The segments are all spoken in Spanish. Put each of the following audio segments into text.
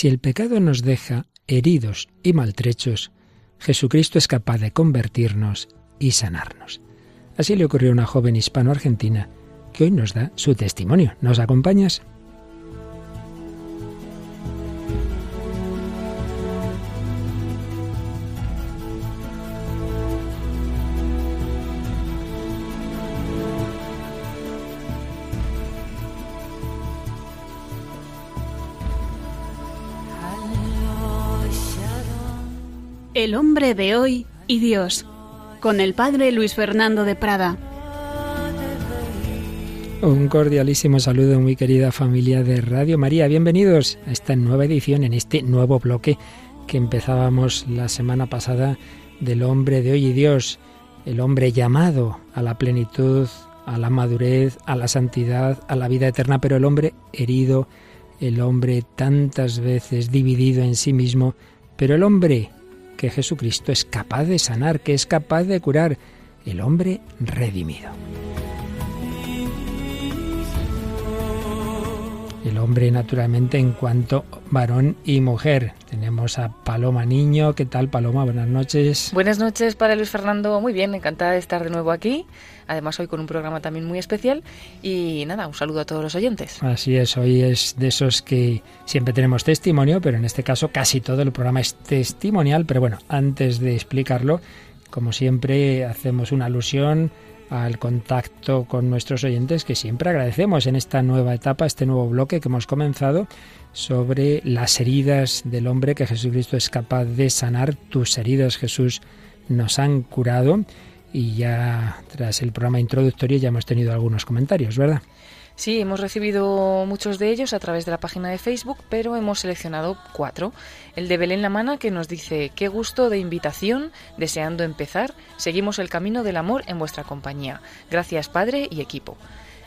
Si el pecado nos deja heridos y maltrechos, Jesucristo es capaz de convertirnos y sanarnos. Así le ocurrió a una joven hispano-argentina que hoy nos da su testimonio. ¿Nos acompañas? El hombre de hoy y Dios, con el padre Luis Fernando de Prada. Un cordialísimo saludo, muy querida familia de Radio María. Bienvenidos a esta nueva edición, en este nuevo bloque que empezábamos la semana pasada del hombre de hoy y Dios, el hombre llamado a la plenitud, a la madurez, a la santidad, a la vida eterna, pero el hombre herido, el hombre tantas veces dividido en sí mismo, pero el hombre que Jesucristo es capaz de sanar, que es capaz de curar, el hombre redimido. El hombre naturalmente en cuanto varón y mujer. Tenemos a Paloma Niño. ¿Qué tal, Paloma? Buenas noches. Buenas noches para Luis Fernando. Muy bien, encantada de estar de nuevo aquí. Además, hoy con un programa también muy especial. Y nada, un saludo a todos los oyentes. Así es, hoy es de esos que siempre tenemos testimonio, pero en este caso casi todo el programa es testimonial. Pero bueno, antes de explicarlo, como siempre, hacemos una alusión al contacto con nuestros oyentes que siempre agradecemos en esta nueva etapa, este nuevo bloque que hemos comenzado sobre las heridas del hombre que Jesucristo es capaz de sanar. Tus heridas, Jesús, nos han curado y ya tras el programa introductorio ya hemos tenido algunos comentarios, ¿verdad? Sí, hemos recibido muchos de ellos a través de la página de Facebook, pero hemos seleccionado cuatro. El de Belén Lamana que nos dice, qué gusto de invitación, deseando empezar, seguimos el camino del amor en vuestra compañía. Gracias Padre y equipo.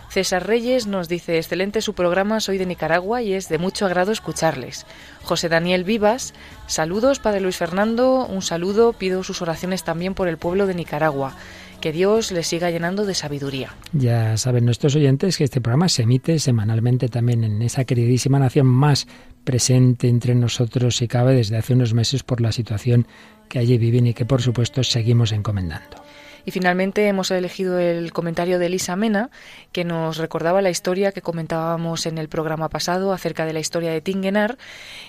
César Reyes nos dice, excelente su programa, soy de Nicaragua y es de mucho agrado escucharles. José Daniel Vivas, saludos Padre Luis Fernando, un saludo, pido sus oraciones también por el pueblo de Nicaragua. Que Dios les siga llenando de sabiduría. Ya saben nuestros oyentes que este programa se emite semanalmente también en esa queridísima nación más presente entre nosotros y cabe desde hace unos meses por la situación que allí viven y que por supuesto seguimos encomendando. Y finalmente hemos elegido el comentario de Elisa Mena, que nos recordaba la historia que comentábamos en el programa pasado acerca de la historia de Tingenar.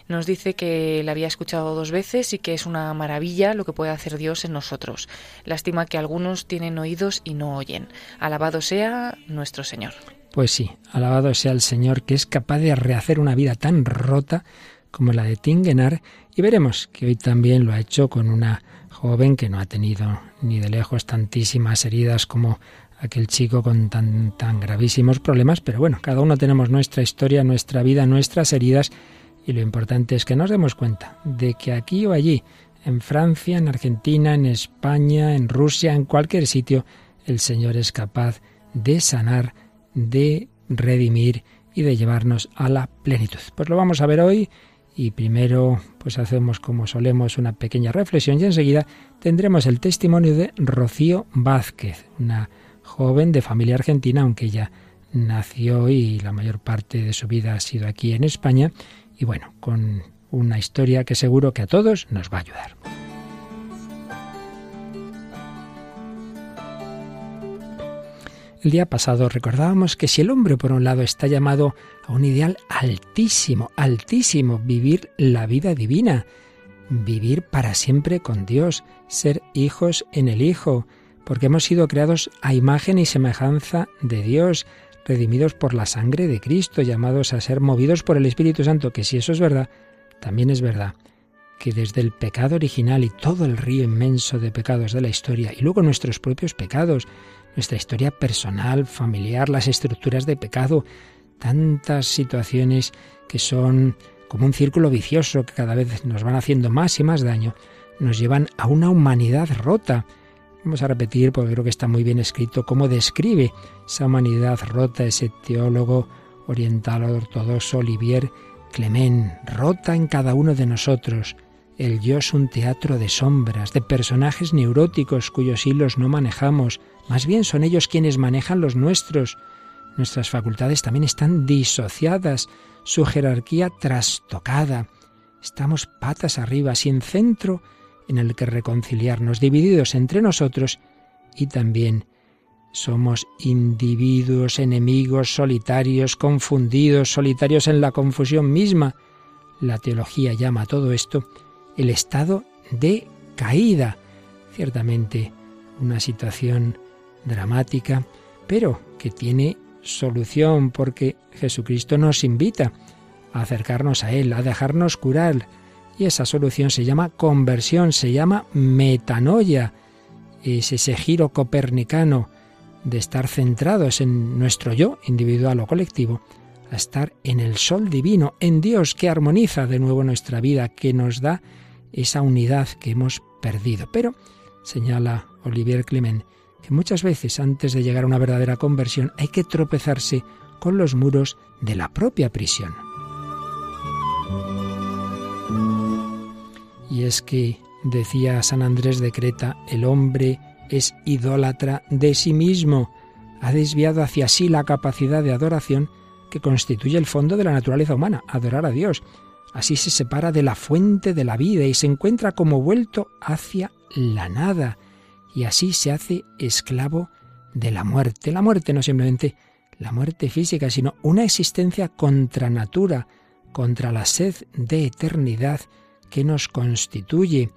Nos dice que la había escuchado dos veces y que es una maravilla lo que puede hacer Dios en nosotros. Lástima que algunos tienen oídos y no oyen. Alabado sea nuestro Señor. Pues sí, alabado sea el Señor que es capaz de rehacer una vida tan rota como la de Tingenar y veremos que hoy también lo ha hecho con una joven que no ha tenido ni de lejos tantísimas heridas como aquel chico con tan, tan gravísimos problemas, pero bueno, cada uno tenemos nuestra historia, nuestra vida, nuestras heridas, y lo importante es que nos demos cuenta de que aquí o allí, en Francia, en Argentina, en España, en Rusia, en cualquier sitio, el Señor es capaz de sanar, de redimir y de llevarnos a la plenitud. Pues lo vamos a ver hoy y primero pues hacemos como solemos una pequeña reflexión y enseguida tendremos el testimonio de Rocío Vázquez, una joven de familia argentina, aunque ella nació y la mayor parte de su vida ha sido aquí en España y bueno, con una historia que seguro que a todos nos va a ayudar. El día pasado recordábamos que si el hombre por un lado está llamado a un ideal altísimo, altísimo, vivir la vida divina, vivir para siempre con Dios, ser hijos en el Hijo, porque hemos sido creados a imagen y semejanza de Dios, redimidos por la sangre de Cristo, llamados a ser movidos por el Espíritu Santo, que si eso es verdad, también es verdad que desde el pecado original y todo el río inmenso de pecados de la historia, y luego nuestros propios pecados, nuestra historia personal, familiar, las estructuras de pecado, tantas situaciones que son como un círculo vicioso que cada vez nos van haciendo más y más daño, nos llevan a una humanidad rota. Vamos a repetir, porque creo que está muy bien escrito, cómo describe esa humanidad rota ese teólogo oriental ortodoxo Olivier Clement, rota en cada uno de nosotros. El yo es un teatro de sombras, de personajes neuróticos cuyos hilos no manejamos, más bien son ellos quienes manejan los nuestros. Nuestras facultades también están disociadas, su jerarquía trastocada. estamos patas arriba, sin centro en el que reconciliarnos, divididos entre nosotros y también somos individuos, enemigos, solitarios, confundidos, solitarios en la confusión misma. La teología llama a todo esto el estado de caída. Ciertamente una situación dramática, pero que tiene solución porque Jesucristo nos invita a acercarnos a Él, a dejarnos curar. Y esa solución se llama conversión, se llama metanoia. Es ese giro copernicano de estar centrados en nuestro yo individual o colectivo, a estar en el sol divino, en Dios que armoniza de nuevo nuestra vida, que nos da esa unidad que hemos perdido. Pero, señala Olivier Clement, que muchas veces antes de llegar a una verdadera conversión hay que tropezarse con los muros de la propia prisión. Y es que, decía San Andrés de Creta, el hombre es idólatra de sí mismo, ha desviado hacia sí la capacidad de adoración que constituye el fondo de la naturaleza humana, adorar a Dios. Así se separa de la fuente de la vida y se encuentra como vuelto hacia la nada, y así se hace esclavo de la muerte. La muerte no simplemente la muerte física, sino una existencia contra natura, contra la sed de eternidad que nos constituye.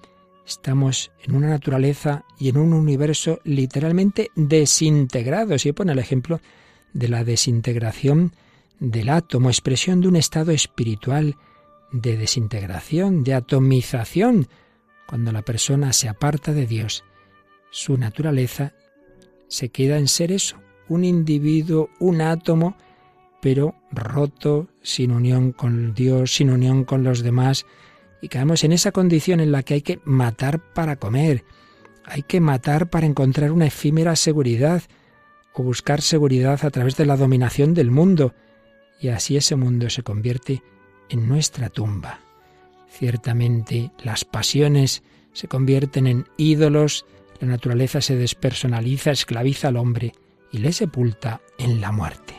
Estamos en una naturaleza y en un universo literalmente desintegrados. Y pone el ejemplo de la desintegración del átomo, expresión de un estado espiritual de desintegración, de atomización. Cuando la persona se aparta de Dios, su naturaleza se queda en ser eso, un individuo, un átomo, pero roto, sin unión con Dios, sin unión con los demás, y caemos en esa condición en la que hay que matar para comer, hay que matar para encontrar una efímera seguridad, o buscar seguridad a través de la dominación del mundo, y así ese mundo se convierte en nuestra tumba. Ciertamente las pasiones se convierten en ídolos, la naturaleza se despersonaliza, esclaviza al hombre y le sepulta en la muerte.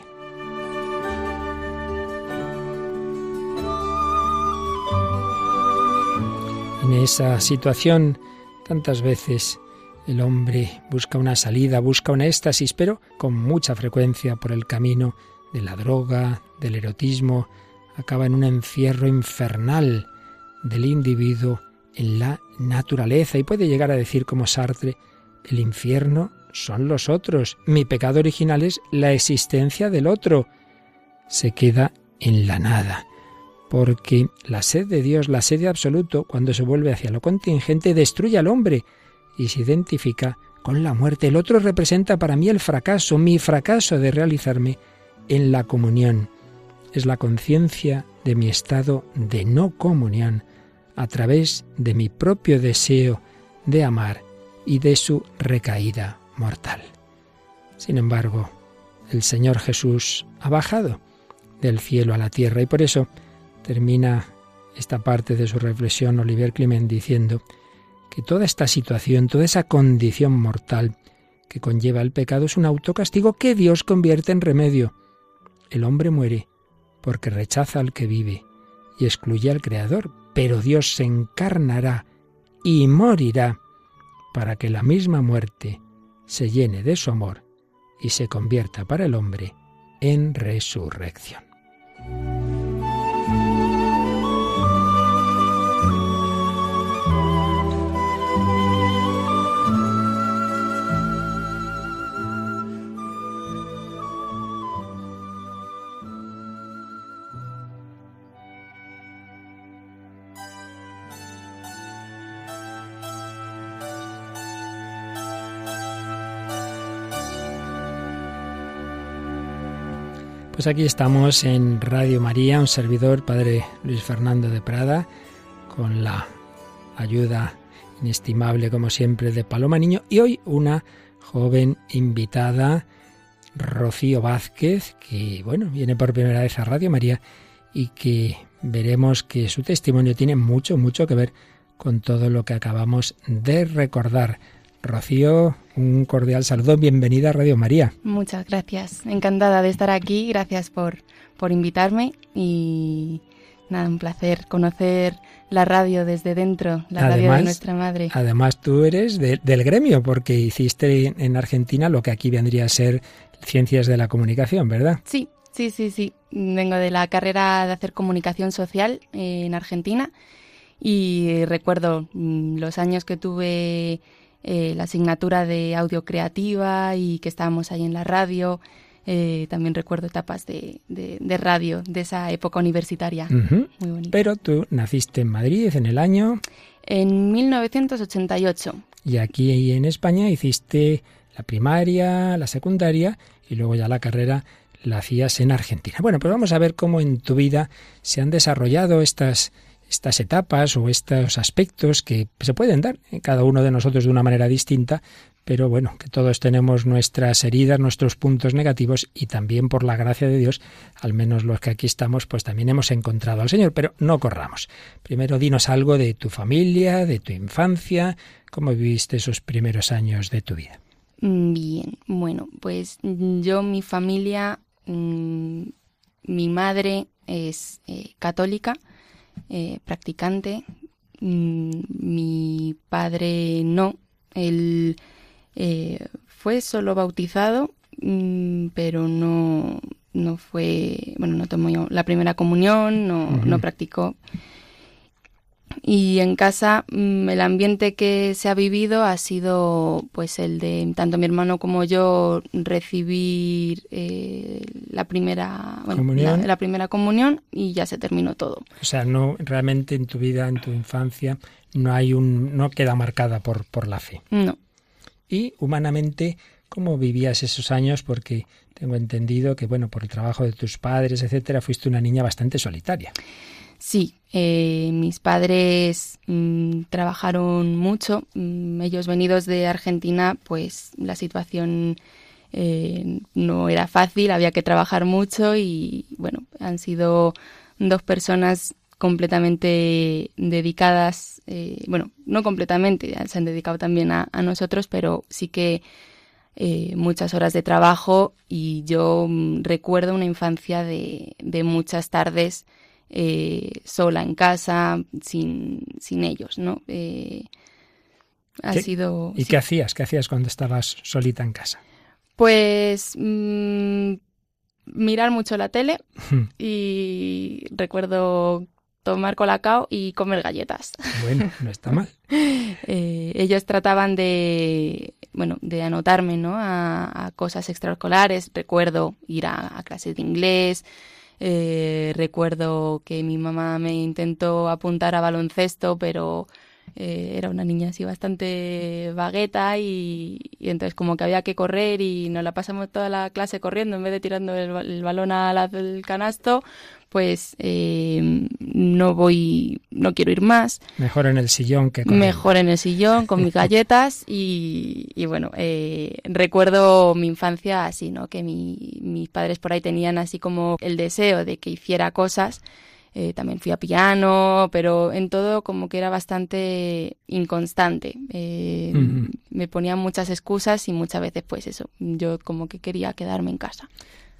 En esa situación, tantas veces el hombre busca una salida, busca un éxtasis, pero con mucha frecuencia por el camino de la droga, del erotismo, acaba en un encierro infernal del individuo en la naturaleza y puede llegar a decir como Sartre, el infierno son los otros, mi pecado original es la existencia del otro. Se queda en la nada, porque la sed de Dios, la sed de absoluto, cuando se vuelve hacia lo contingente, destruye al hombre y se identifica con la muerte. El otro representa para mí el fracaso, mi fracaso de realizarme en la comunión. Es la conciencia de mi estado de no comunión a través de mi propio deseo de amar y de su recaída mortal. Sin embargo, el Señor Jesús ha bajado del cielo a la tierra y por eso termina esta parte de su reflexión Olivier Clement diciendo que toda esta situación, toda esa condición mortal que conlleva el pecado es un autocastigo que Dios convierte en remedio. El hombre muere porque rechaza al que vive y excluye al Creador, pero Dios se encarnará y morirá para que la misma muerte se llene de su amor y se convierta para el hombre en resurrección. Pues aquí estamos en Radio María, un servidor, Padre Luis Fernando de Prada, con la ayuda inestimable, como siempre, de Paloma Niño, y hoy una joven invitada, Rocío Vázquez, que, bueno, viene por primera vez a Radio María y que veremos que su testimonio tiene mucho, mucho que ver con todo lo que acabamos de recordar. Rocío, un cordial saludo, bienvenida a Radio María. Muchas gracias, encantada de estar aquí, gracias por, por invitarme y, nada, un placer conocer la radio desde dentro, la radio de nuestra madre. Además, tú eres del gremio, porque hiciste en Argentina lo que aquí vendría a ser ciencias de la comunicación, ¿verdad? Sí, sí, sí, sí. Vengo de la carrera de hacer comunicación social en Argentina y recuerdo mm, los años que tuve eh, la asignatura de audio creativa y que estábamos ahí en la radio. Eh, también recuerdo etapas de, de, radio de esa época universitaria. Muy bonito. Pero tú naciste en Madrid en el año... En 1988. Y aquí en España hiciste la primaria, la secundaria y luego ya la carrera la hacías en Argentina. Bueno, pues vamos a ver cómo en tu vida se han desarrollado estas estas etapas o estos aspectos que se pueden dar en cada uno de nosotros de una manera distinta, pero bueno, que todos tenemos nuestras heridas, nuestros puntos negativos y también por la gracia de Dios, al menos los que aquí estamos, pues también hemos encontrado al Señor, pero no corramos. Primero dinos algo de tu familia, de tu infancia, cómo viviste esos primeros años de tu vida. Mm, bien, bueno, pues yo, mi familia, mm, mi madre es eh, católica, eh, practicante. Mm, mi padre no. Él eh, fue solo bautizado, mm, pero no, no fue, bueno, no tomó la primera comunión, no, no practicó. Y en casa mm, el ambiente que se ha vivido ha sido pues el de tanto mi hermano como yo recibir eh, la primera ¿Comunión? La, primera comunión y ya se terminó todo. O sea, no realmente en tu vida, en tu infancia, no hay un no queda marcada por por la fe. No. Y humanamente ¿cómo vivías esos años? Porque tengo entendido que bueno, por el trabajo de tus padres, etcétera, fuiste una niña bastante solitaria. Sí, eh, mis padres mm, trabajaron mucho. Mm, ellos venidos de Argentina, pues la situación eh, no era fácil, había que trabajar mucho y bueno, han sido dos personas completamente dedicadas, eh, bueno, no completamente, se han dedicado también a, nosotros, pero sí que muchas horas de trabajo y yo mm, recuerdo una infancia de, de muchas tardes eh, sola en casa, sin, sin ellos, ¿no? Eh, ha sido... ¿Y qué hacías? ¿Qué hacías cuando estabas solita en casa? Pues mm, mirar mucho la tele y recuerdo tomar colacao y comer galletas. Bueno, no está mal. Eh, ellos trataban de, bueno, de anotarme, ¿no? A, cosas extraescolares. Recuerdo ir a clases de inglés, eh, recuerdo que mi mamá me intentó apuntar a baloncesto, pero eh, era una niña así bastante vagueta y, entonces como que había que correr y nos la pasamos toda la clase corriendo en vez de tirando el, balón al canasto, pues eh, no voy, no quiero ir más. Mejor en el sillón que con Mejor en el sillón con mis galletas y, y bueno, eh, recuerdo mi infancia así, ¿no? Que mi, mis padres por ahí tenían así como el deseo de que hiciera cosas. Eh, también fui a piano, pero en todo como que era bastante inconstante. Eh, me ponían muchas excusas y muchas veces pues eso, yo como que quería quedarme en casa.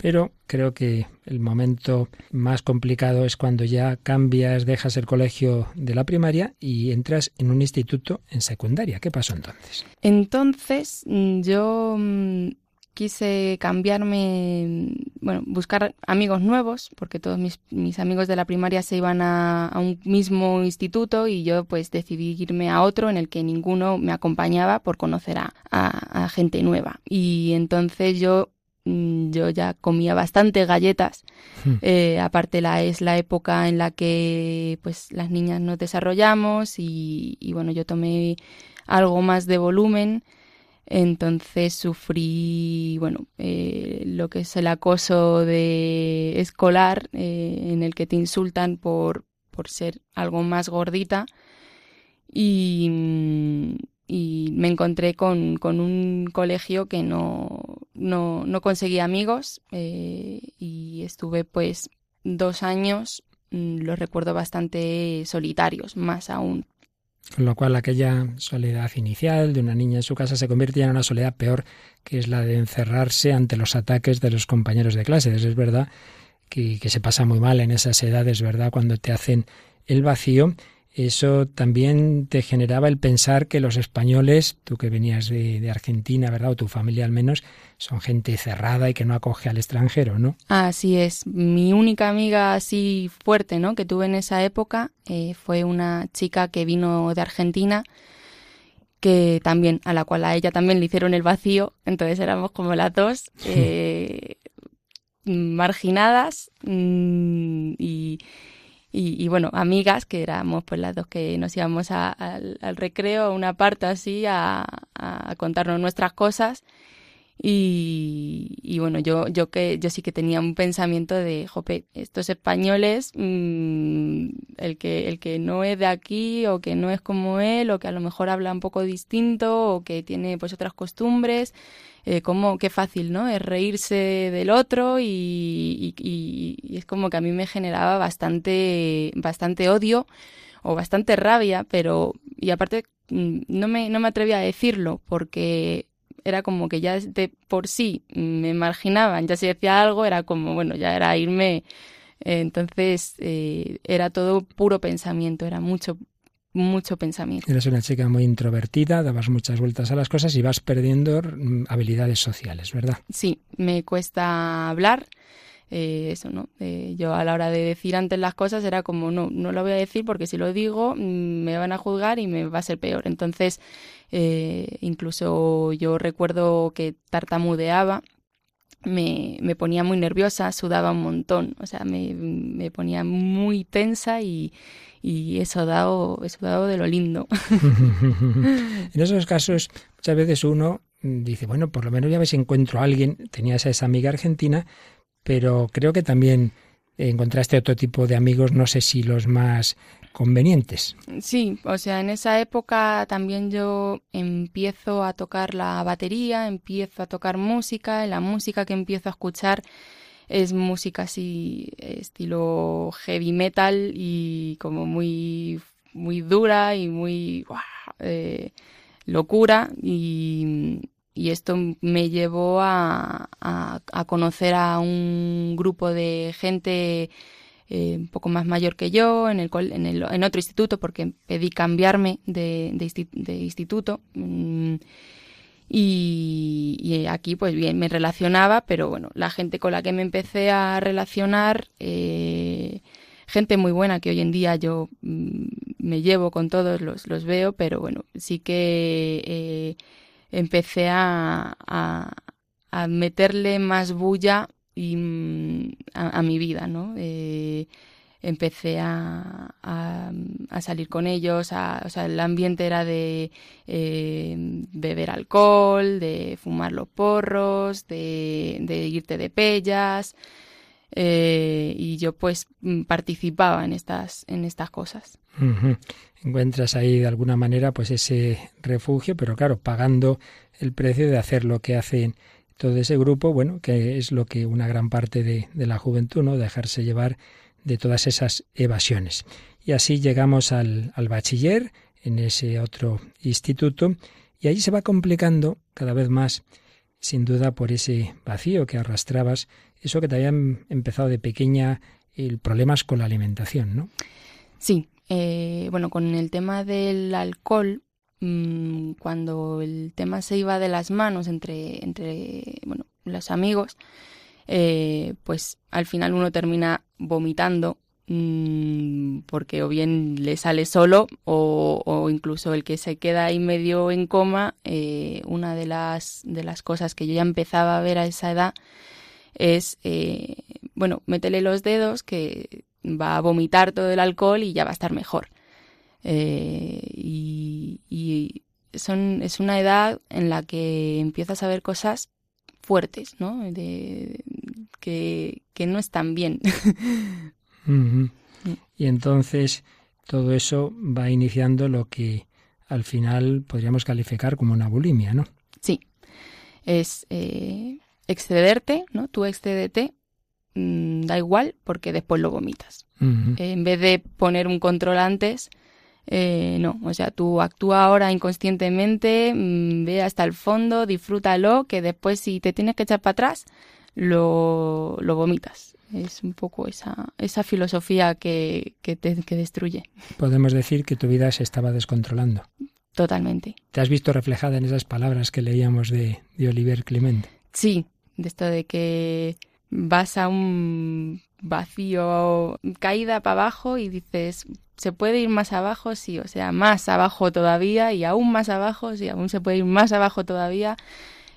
Pero creo que el momento más complicado es cuando ya cambias, dejas el colegio de la primaria y entras en un instituto en secundaria. ¿Qué pasó entonces? Entonces mm, yo mm, quise cambiarme, bueno, buscar amigos nuevos, porque todos mis, mis amigos de la primaria se iban a, a, un mismo instituto y yo pues decidí irme a otro en el que ninguno me acompañaba por conocer a, a gente nueva. Y entonces yo Mm, yo ya comía bastante galletas. Hmm. Eh, aparte la es la época en la que pues las niñas nos desarrollamos y, bueno, yo tomé algo más de volumen. Entonces sufrí, bueno, eh, lo que es el acoso de escolar, eh, en el que te insultan por, por ser algo más gordita. Y, mm, y me encontré con, con un colegio que no, no, no conseguía amigos eh, y estuve pues dos años, mm, los recuerdo bastante solitarios, más aún. Con lo cual aquella soledad inicial de una niña en su casa se convierte en una soledad peor, que es la de encerrarse ante los ataques de los compañeros de clase. Es verdad que, que se pasa muy mal en esas edades, ¿verdad? Cuando te hacen el vacío eso también te generaba el pensar que los españoles, tú que venías de, Argentina, ¿verdad? O tu familia al menos, son gente cerrada y que no acoge al extranjero, ¿no? Así es. Mi única amiga así fuerte, ¿no? Que tuve en esa época eh, fue una chica que vino de Argentina que también, a la cual a ella también le hicieron el vacío, entonces éramos como las dos eh, marginadas mm, y y, bueno, amigas, que éramos pues las dos que nos íbamos al recreo, a una parte así, a, contarnos nuestras cosas. Y, bueno, yo, yo que yo sí que tenía un pensamiento de, jope, estos españoles, mm, el que, el que no es de aquí, o que no es como él, o que a lo mejor habla un poco distinto, o que tiene pues otras costumbres, eh, como qué fácil, ¿no? Es reírse del otro y, es como que a mí me generaba bastante, bastante odio o bastante rabia, pero, y aparte mm, no me, no me atrevía a decirlo porque era como que ya de por sí me marginaban, ya si decía algo era como, bueno, ya era irme, entonces eh, era todo puro pensamiento, era mucho, mucho pensamiento. Eres una chica muy introvertida, dabas muchas vueltas a las cosas y vas perdiendo mm, habilidades sociales, ¿verdad? Sí, me cuesta hablar. Eh, eso, ¿no? Eh, yo a la hora de decir antes las cosas era como, no, no lo voy a decir porque si lo digo mm, me van a juzgar y me va a ser peor. Entonces, eh, incluso yo recuerdo que tartamudeaba me, me, ponía muy nerviosa, sudaba un montón, o sea, me, me ponía muy tensa y, y he sudado, he de lo lindo. en esos casos, muchas veces uno dice, bueno, por lo menos ya ves, encuentro a alguien, tenías a esa amiga argentina, pero creo que también encontraste otro tipo de amigos, no sé si los más convenientes. Sí, o sea, en esa época también yo empiezo a tocar la batería, empiezo a tocar música, la música que empiezo a escuchar es música así estilo heavy metal y como muy muy dura y muy eh, locura y, y, esto me llevó a, a, conocer a un grupo de gente eh, un poco más mayor que yo en, el, en, el, en otro instituto porque pedí cambiarme de, de, instituto. Mm, y, aquí, pues bien, me relacionaba, pero bueno, la gente con la que me empecé a relacionar, eh, gente muy buena que hoy en día yo mm, me llevo con todos, los, los veo, pero bueno, sí que eh, empecé a, a, meterle más bulla y, mm, a, mi vida, ¿no? Eh, empecé a, a, salir con ellos, o sea, el ambiente era de eh, beber alcohol, de fumar los porros, de, de irte de pellas, eh, y yo pues mm, participaba en estas, en estas cosas. Encuentras ahí de alguna manera pues ese refugio, pero claro, pagando el precio de hacer lo que hacen todo ese grupo, bueno, que es lo que una gran parte de, de la juventud, ¿no? Dejarse llevar de todas esas evasiones. Y así llegamos al, al bachiller, en ese otro instituto, y allí se va complicando cada vez más, sin duda, por ese vacío que arrastrabas, eso que te habían empezado de pequeña, el problemas con la alimentación, ¿no? Sí, eh, bueno, con el tema del alcohol, mm, cuando el tema se iba de las manos entre, entre bueno, los amigos, eh, pues al final uno termina vomitando mm, porque o bien le sale solo o, incluso el que se queda ahí medio en coma, eh, una de las, de las cosas que yo ya empezaba a ver a esa edad es, eh, bueno, métele los dedos que va a vomitar todo el alcohol y ya va a estar mejor. y, y son, es una edad en la que empiezas a ver cosas fuertes, ¿no? De, que, no están bien. Y entonces todo eso va iniciando lo que al final podríamos calificar como una bulimia, ¿no? Sí, es eh, excederte, ¿no? Tú excedete, mm, da igual porque después lo vomitas. en vez de poner un control antes, eh, no, o sea, tú actúa ahora inconscientemente, mm, ve hasta el fondo, disfrútalo, que después si te tienes que echar para atrás, lo, lo vomitas. es un poco esa, esa filosofía que, que, te, que destruye. Podemos decir que tu vida se estaba descontrolando. Totalmente. ¿Te has visto reflejada en esas palabras que leíamos de, de Oliver Clement? Sí, de esto de que vas a un vacío, caída para abajo y dices, ¿se puede ir más abajo? Sí, o sea, más abajo todavía y aún más abajo, sí, aún se puede ir más abajo todavía.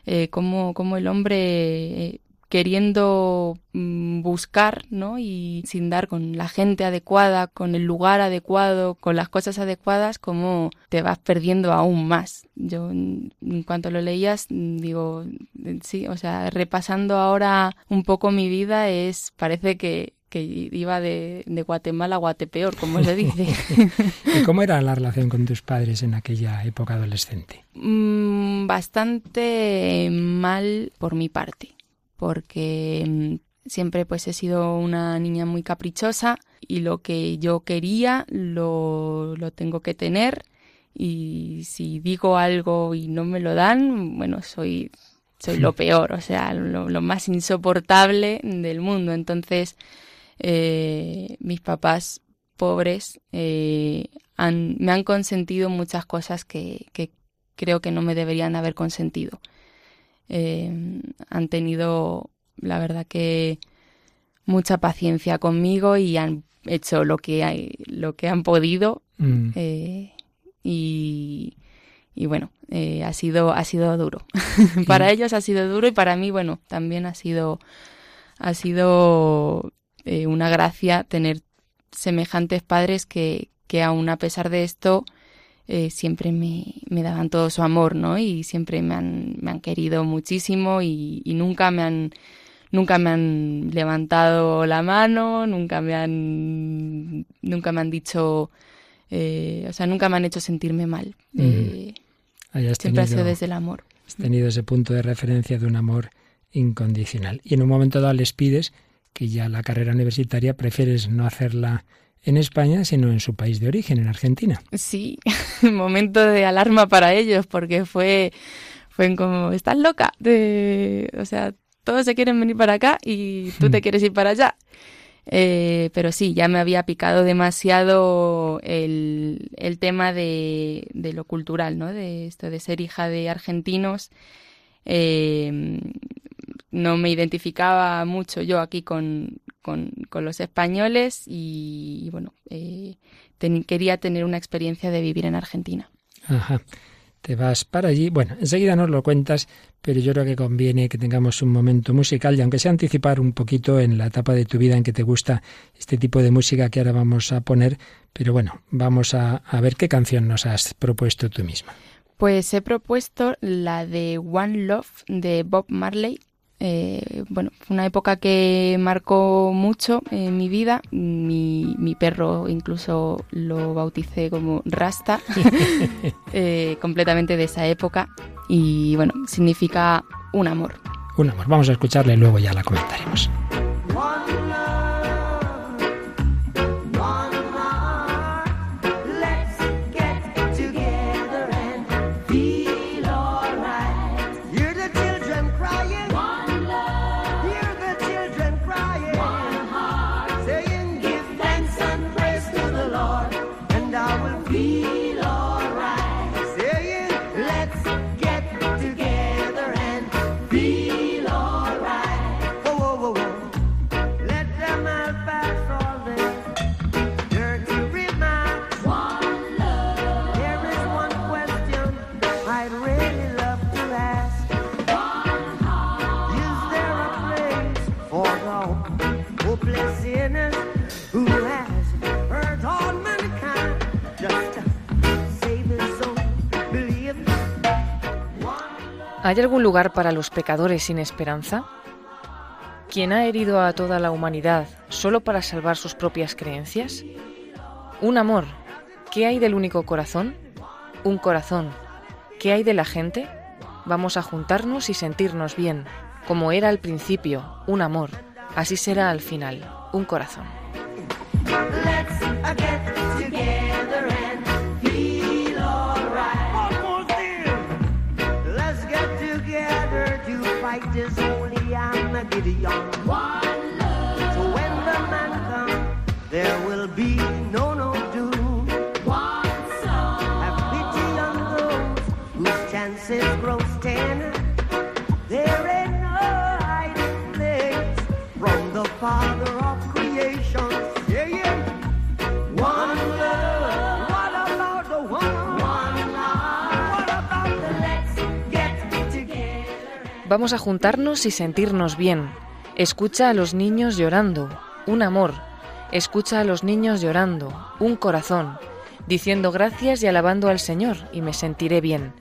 Eh, como, como el hombre eh, queriendo mm, buscar, ¿no? Y sin dar con la gente adecuada, con el lugar adecuado, con las cosas adecuadas, como te vas perdiendo aún más. Yo, en cuanto lo leías, digo, sí, o sea, repasando ahora un poco mi vida, es, parece que, que iba de, de, Guatemala a Guatepeor, como se dice. ¿Y cómo era la relación con tus padres en aquella época adolescente? Mm, bastante mal por mi parte porque mm, siempre pues he sido una niña muy caprichosa y lo que yo quería lo, lo tengo que tener y si digo algo y no me lo dan, bueno, soy, soy lo peor, o sea, lo, más insoportable del mundo. Entonces, eh, mis papás pobres eh, han, me han consentido muchas cosas que, que creo que no me deberían haber consentido. Eh, han tenido, la verdad que, mucha paciencia conmigo y han hecho lo que, hay, lo que han podido. Mm. Eh, y, y, bueno, eh, ha, sido, ha sido duro. para ellos ha sido duro y para mí, bueno, también ha sido, ha sido una gracia tener semejantes padres que, que aún a pesar de esto eh, siempre me, me, daban todo su amor, ¿no? Y siempre me han, me han querido muchísimo y, nunca me han nunca me han levantado la mano, nunca me han nunca me han dicho eh, o sea, nunca me han hecho sentirme mal. Eh, siempre ha sido desde el amor. Has tenido ese punto de referencia de un amor incondicional. Y en un momento dado les pides que ya la carrera universitaria prefieres no hacerla en España, sino en su país de origen, en Argentina. Sí, momento de alarma para ellos, porque fue, fue como, ¿estás loca? De, o sea, todos se quieren venir para acá y tú te hmm. quieres ir para allá. Eh, pero sí, ya me había picado demasiado el, el tema de, de, lo cultural, ¿no? De esto de ser hija de argentinos. Eh, no me identificaba mucho yo aquí con, con, los españoles y, bueno, eh, quería tener una experiencia de vivir en Argentina. Ajá. Te vas para allí. Bueno, enseguida nos lo cuentas, pero yo creo que conviene que tengamos un momento musical y aunque sea anticipar un poquito en la etapa de tu vida en que te gusta este tipo de música que ahora vamos a poner, pero bueno, vamos a, a ver qué canción nos has propuesto tú misma. Pues he propuesto la de One Love de Bob Marley eh, bueno, fue una época que marcó mucho en mi vida. Mi, mi perro incluso lo bauticé como Rasta, eh, completamente de esa época. Y bueno, significa un amor. Un amor. Vamos a escucharle y luego ya la comentaremos. ¿Hay algún lugar para los pecadores sin esperanza? ¿Quién ha herido a toda la humanidad solo para salvar sus propias creencias? Un amor. ¿Qué hay del único corazón? Un corazón. ¿Qué hay de la gente? Vamos a juntarnos y sentirnos bien, como era al principio, un amor. Así será al final, un corazón. fight is holy and a Gideon. One love. So when the man comes, there will Vamos a juntarnos y sentirnos bien. Escucha a los niños llorando, un amor. Escucha a los niños llorando, un corazón, diciendo gracias y alabando al Señor, y me sentiré bien,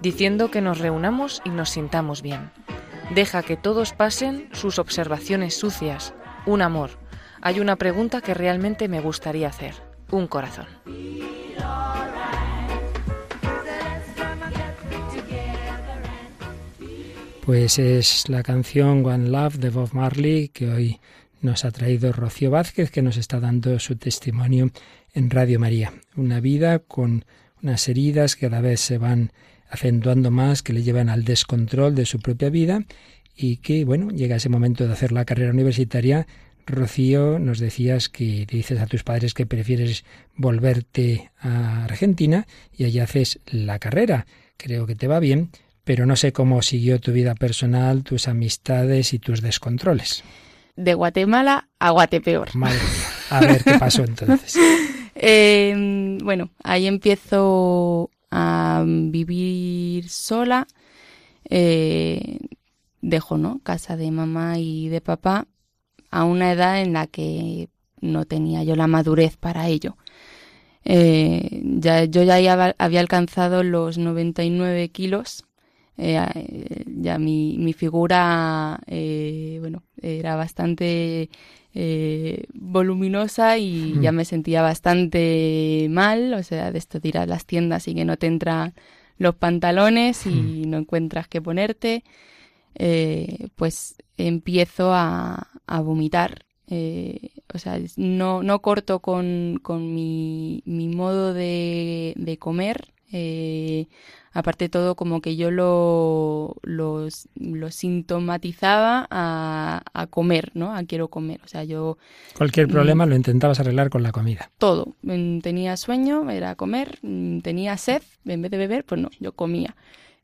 diciendo que nos reunamos y nos sintamos bien. Deja que todos pasen sus observaciones sucias, un amor. Hay una pregunta que realmente me gustaría hacer, un corazón. Pues es la canción One Love de Bob Marley que hoy nos ha traído Rocío Vázquez, que nos está dando su testimonio en Radio María. Una vida con unas heridas que cada vez se van acentuando más, que le llevan al descontrol de su propia vida y que, bueno, llega ese momento de hacer la carrera universitaria. Rocío, nos decías que dices a tus padres que prefieres volverte a Argentina y allí haces la carrera. Creo que te va bien, pero no sé cómo siguió tu vida personal, tus amistades y tus descontroles. De Guatemala a Guatepeor. Madre mía. A ver qué pasó entonces. eh, bueno, ahí empiezo a vivir sola. Eh, dejo, ¿no? Casa de mamá y de papá a una edad en la que no tenía yo la madurez para ello. Eh, ya, yo ya había alcanzado los 99 kilos eh, ya mi, mi figura, eh, bueno, era bastante eh, voluminosa y ya me sentía bastante mal, o sea, de esto de ir a las tiendas y que no te entran los pantalones y no encuentras qué ponerte, pues empiezo a, a vomitar. o sea, no, no corto con, con mi, mi modo de, de comer, eh, aparte de todo, como que yo lo, lo, sintomatizaba a, comer, ¿no? A quiero comer. O sea, yo... Cualquier mm, problema lo intentabas arreglar con la comida. Todo. Mm, tenía sueño, era comer. Mm, tenía sed, en vez de beber, pues no, yo comía.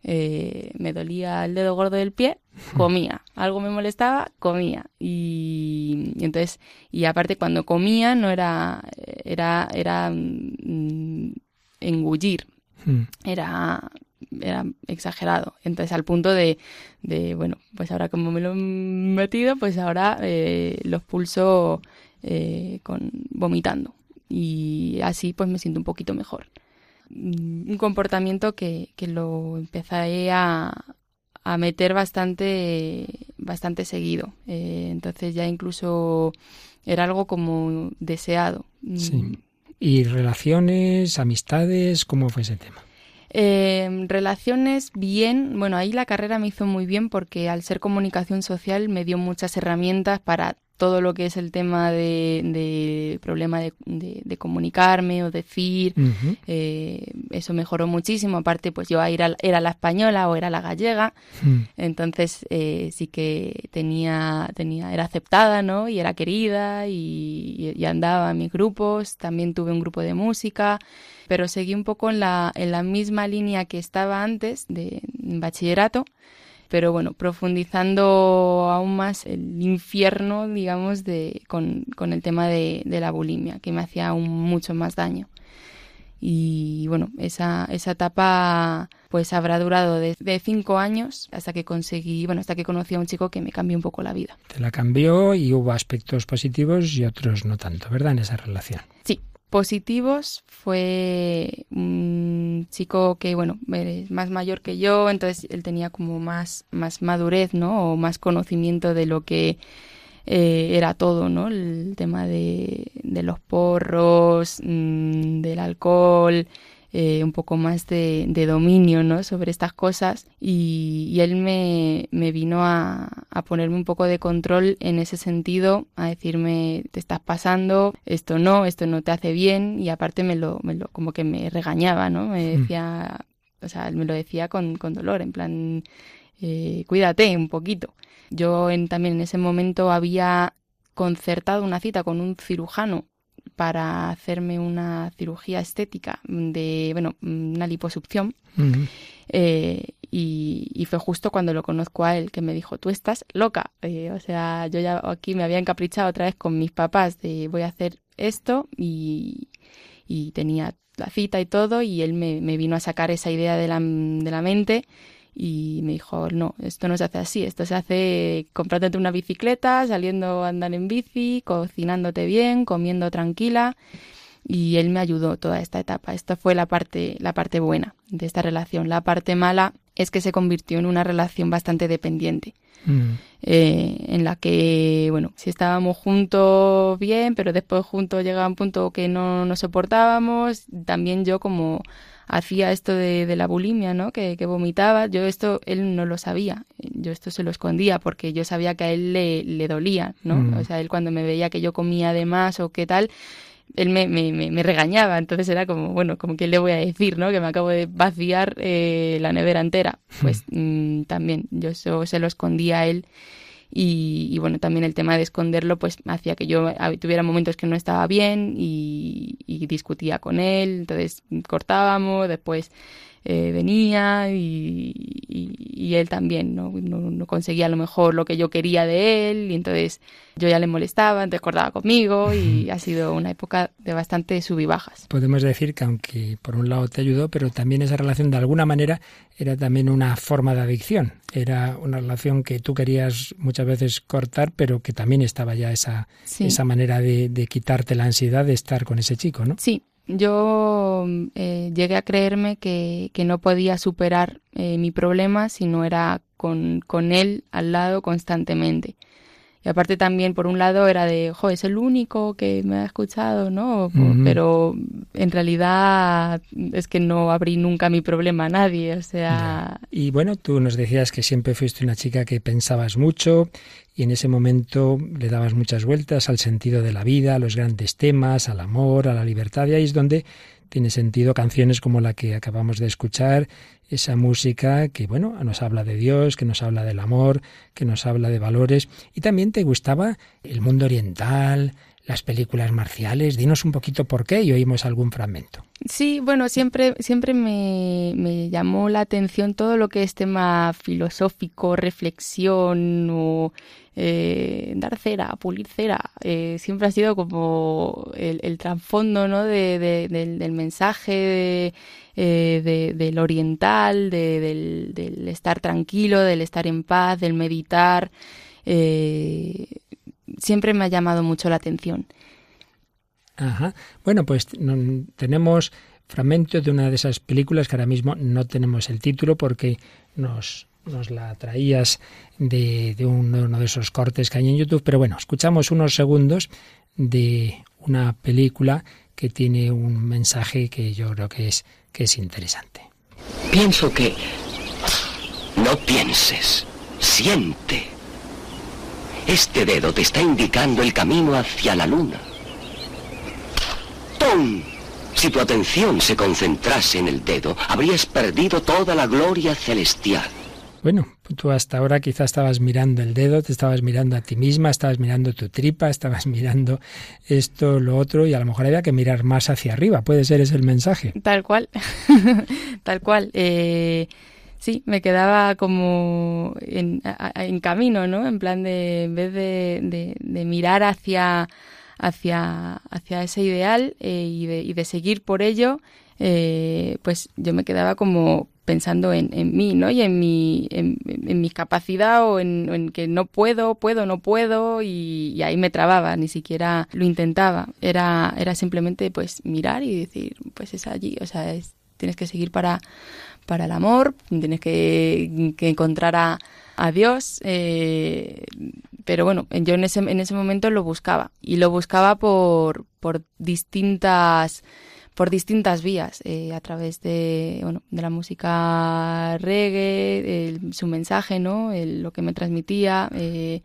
Eh, me dolía el dedo gordo del pie, comía. Algo me molestaba, comía. Y, entonces, y aparte cuando comía no era, era, era engullir, Mm. era, era exagerado. Entonces, al punto de, de, bueno, pues ahora como me lo he metido, pues ahora eh, los pulso eh, con, vomitando. Y así pues me siento un poquito mejor. Mm, un comportamiento que, que lo empecé a, a meter bastante, bastante seguido. Eh, entonces ya incluso era algo como deseado. Sí. ¿Y relaciones, amistades? ¿Cómo fue ese tema? Eh, relaciones, bien. Bueno, ahí la carrera me hizo muy bien porque al ser comunicación social me dio muchas herramientas para todo lo que es el tema de, problema de, comunicarme o decir, eh, eso mejoró muchísimo. Aparte, pues yo era, era la española o era la gallega, mm. entonces eh, sí que tenía, tenía, era aceptada, ¿no? Y era querida y, andaba en mis grupos. También tuve un grupo de música, pero seguí un poco en la, en la misma línea que estaba antes de bachillerato pero bueno, profundizando aún más el infierno, digamos, de, con, el tema de, la bulimia, que me hacía aún mucho más daño. Y bueno, esa, esa etapa pues habrá durado de, de, cinco años hasta que conseguí, bueno, hasta que conocí a un chico que me cambió un poco la vida. Te la cambió y hubo aspectos positivos y otros no tanto, ¿verdad? En esa relación. Sí, positivos fue un chico que, bueno, es más mayor que yo, entonces él tenía como más, más madurez, ¿no? O más conocimiento de lo que eh, era todo, ¿no? El tema de, de los porros, mm, del alcohol, eh, un poco más de, dominio ¿no? sobre estas cosas y, él me, me vino a, a, ponerme un poco de control en ese sentido, a decirme te estás pasando, esto no, esto no te hace bien y aparte me lo, me lo como que me regañaba, ¿no? Me hmm. decía, o sea, me lo decía con, con dolor, en plan, eh, cuídate un poquito. Yo en, también en ese momento había concertado una cita con un cirujano para hacerme una cirugía estética de, bueno, una liposucción. Eh, y, fue justo cuando lo conozco a él que me dijo, tú estás loca. Eh, o sea, yo ya aquí me había encaprichado otra vez con mis papás de voy a hacer esto y, y tenía la cita y todo y él me, me vino a sacar esa idea de la, de la mente y me dijo, no, esto no se hace así, esto se hace comprándote una bicicleta, saliendo a andar en bici, cocinándote bien, comiendo tranquila y él me ayudó toda esta etapa. Esta fue la parte, la parte buena de esta relación. La parte mala es que se convirtió en una relación bastante dependiente. Mm. Eh, en la que, bueno, si estábamos juntos bien, pero después juntos llegaba un punto que no nos soportábamos, también yo como hacía esto de, la bulimia, ¿no? Que, vomitaba. Yo esto, él no lo sabía. Yo esto se lo escondía porque yo sabía que a él le, dolía, ¿no? Mm. O sea, él cuando me veía que yo comía de más o qué tal, él me, me, me, regañaba. Entonces era como, bueno, como que le voy a decir, ¿no? Que me acabo de vaciar eh, la nevera entera. Pues mm, también yo eso se lo escondía a él y, bueno, también el tema de esconderlo pues hacía que yo tuviera momentos que no estaba bien y, y discutía con él, entonces cortábamos, después eh, venía y, y, él también ¿no? ¿no? conseguía a lo mejor lo que yo quería de él y entonces yo ya le molestaba, entonces acordaba conmigo y ha sido una época de bastante sub y bajas. Podemos decir que aunque por un lado te ayudó, pero también esa relación de alguna manera era también una forma de adicción, era una relación que tú querías muchas veces cortar, pero que también estaba ya esa, esa manera de, de quitarte la ansiedad de estar con ese chico, ¿no? Sí, yo eh, llegué a creerme que, que no podía superar eh, mi problema si no era con, con él al lado constantemente. Y aparte también, por un lado, era de, jo, es el único que me ha escuchado, ¿no? Pero en realidad es que no abrí nunca mi problema a nadie, o sea... Y bueno, tú nos decías que siempre fuiste una chica que pensabas mucho y en ese momento le dabas muchas vueltas al sentido de la vida, a los grandes temas, al amor, a la libertad, y ahí es donde tiene sentido canciones como la que acabamos de escuchar esa música que, bueno, nos habla de Dios, que nos habla del amor, que nos habla de valores. Y también te gustaba el mundo oriental, las películas marciales. Dinos un poquito por qué y oímos algún fragmento. Sí, bueno, siempre, siempre me, me llamó la atención todo lo que es tema filosófico, reflexión o eh, dar cera, pulir cera. Eh, siempre ha sido como el, trasfondo ¿no? de, del, mensaje eh, del oriental, del, del, estar tranquilo, del estar en paz, del meditar. Siempre me ha llamado mucho la atención. Ajá. Bueno, pues tenemos fragmentos de una de esas películas que ahora mismo no tenemos el título porque nos, nos la traías de, de, uno de esos cortes que hay en YouTube, pero bueno, escuchamos unos segundos de una película que tiene un mensaje que yo creo que es, que es interesante. Pienso que no pienses, siente. Este dedo te está indicando el camino hacia la luna. ¡Tom! Si tu atención se concentrase en el dedo, habrías perdido toda la gloria celestial. Bueno, tú hasta ahora quizás estabas mirando el dedo, te estabas mirando a ti misma, estabas mirando tu tripa, estabas mirando esto, lo otro, y a lo mejor había que mirar más hacia arriba. Puede ser ese el mensaje. Tal cual, tal cual. Eh, sí, me quedaba como en, camino, ¿no? En plan de, en vez de, de, mirar hacia, hacia, hacia ese ideal eh, y, de, y de seguir por ello, eh, pues yo me quedaba como pensando en, en mí, ¿no? Y en mi, en, mi capacidad o en, que no puedo, puedo, no puedo y, ahí me trababa, ni siquiera lo intentaba. Era, era simplemente pues mirar y decir, pues es allí, o sea, tienes que seguir para, para el amor, tienes que, encontrar a, a Dios, eh, pero bueno, yo en ese, en ese momento lo buscaba y lo buscaba por, por distintas por distintas vías, eh, a través de, bueno, de la música reggae, su mensaje, ¿no? lo que me transmitía, eh,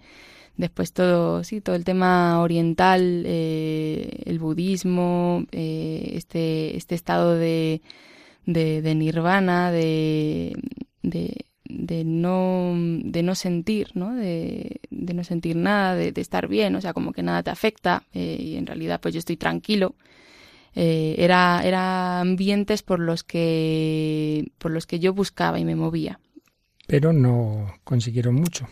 después todo, sí, todo el tema oriental, eh, el budismo, este, este estado de, de, nirvana, de, de, de no, de no sentir, ¿no? De, no sentir nada, de, estar bien, o sea, como que nada te afecta eh, y en realidad pues yo estoy tranquilo. Eh, era, era ambientes por los que por los que yo buscaba y me movía. Pero no consiguieron mucho.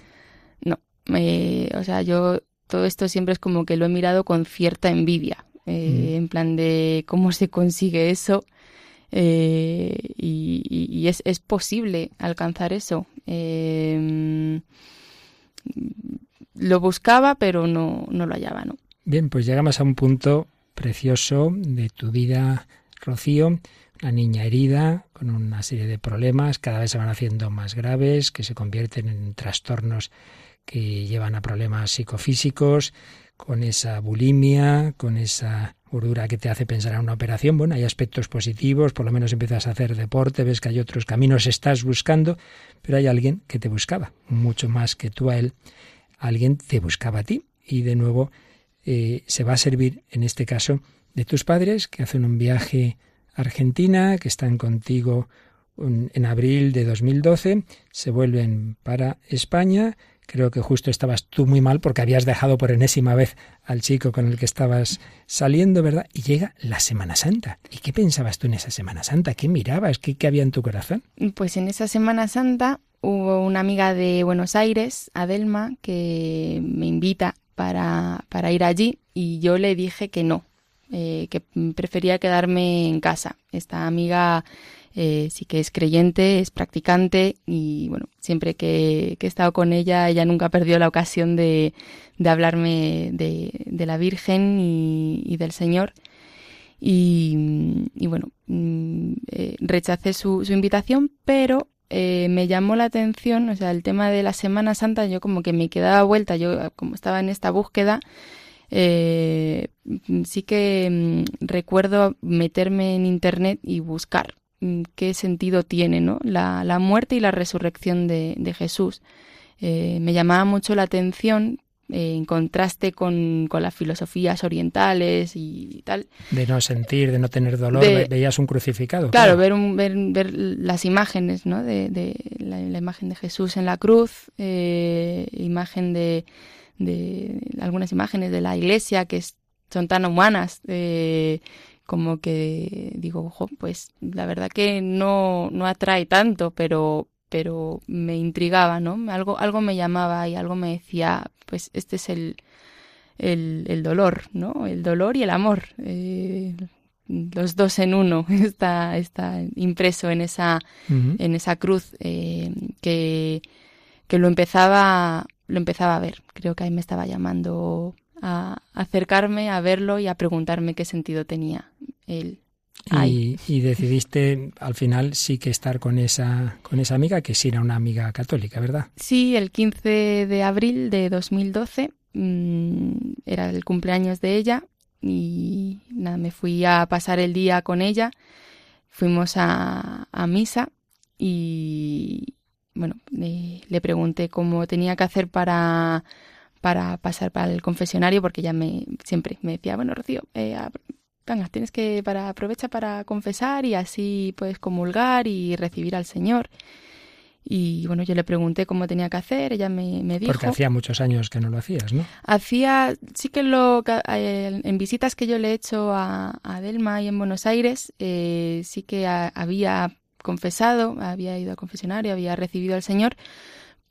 No, o sea, yo todo esto siempre es como que lo he mirado con cierta envidia, eh, en plan de cómo se consigue eso eh, y, es, es, posible alcanzar eso. Lo buscaba, pero no, no lo hallaba, ¿no? Bien, pues llegamos a un punto precioso de tu vida, Rocío, una niña herida con una serie de problemas, cada vez se van haciendo más graves, que se convierten en trastornos que llevan a problemas psicofísicos, con esa bulimia, con esa gordura que te hace pensar en una operación. Bueno, hay aspectos positivos, por lo menos empiezas a hacer deporte, ves que hay otros caminos, estás buscando, pero hay alguien que te buscaba, mucho más que tú a él. Alguien te buscaba a ti y de nuevo eh, se va a servir, en este caso, de tus padres que hacen un viaje a Argentina, que están contigo en abril de 2012, se vuelven para España Creo que justo estabas tú muy mal porque habías dejado por enésima vez al chico con el que estabas saliendo, ¿verdad? Y llega la Semana Santa. ¿Y qué pensabas tú en esa Semana Santa? ¿Qué mirabas? ¿Qué, qué había en tu corazón? Pues en esa Semana Santa hubo una amiga de Buenos Aires, Adelma, que me invita para, para ir allí y yo le dije que no, eh, que prefería quedarme en casa. Esta amiga eh, sí que es creyente, es practicante y bueno, siempre que, he estado con ella, ella nunca perdió la ocasión de, hablarme de, la Virgen y, del Señor. Y, bueno, mm, eh, rechacé su, invitación, pero eh, me llamó la atención, o sea, el tema de la Semana Santa, yo como que me quedaba vuelta, yo como estaba en esta búsqueda, sí que mm, recuerdo meterme en internet y buscar Mm, qué sentido tiene ¿no? la, muerte y la resurrección de, de Jesús. Eh, me llamaba mucho la atención eh, en contraste con, con, las filosofías orientales y tal. De no sentir, de no tener dolor, veías un crucificado. Claro, Ver, un, ver, ver, las imágenes, ¿no? De, de la, imagen de Jesús en la cruz, eh, imagen de, de algunas imágenes de la iglesia que son tan humanas, eh, como que digo, ojo, pues la verdad que no, no atrae tanto, pero, pero me intrigaba, ¿no? Algo, algo me llamaba y algo me decía, pues este es el, el, el dolor, ¿no? El dolor y el amor. Eh, los dos en uno está, está impreso en esa, en esa cruz eh, que, que lo empezaba, lo empezaba a ver. Creo que ahí me estaba llamando a acercarme a verlo y a preguntarme qué sentido tenía él. Y, y, decidiste al final sí que estar con esa, con esa amiga, que sí era una amiga católica, ¿verdad? Sí, el 15 de abril de 2012 mm, era el cumpleaños de ella y nada, me fui a pasar el día con ella. Fuimos a, a misa y bueno, le pregunté cómo tenía que hacer para para pasar para el confesionario porque ella me siempre me decía, bueno, Rocío, eh, venga, tienes que para aprovecha para confesar y así puedes comulgar y recibir al Señor. Y bueno, yo le pregunté cómo tenía que hacer, ella me, me dijo... Porque hacía muchos años que no lo hacías, ¿no? Hacía, sí que lo, eh, en visitas que yo le he hecho a, a Delma y en Buenos Aires, eh, sí que había confesado, había ido al confesionario, había recibido al Señor,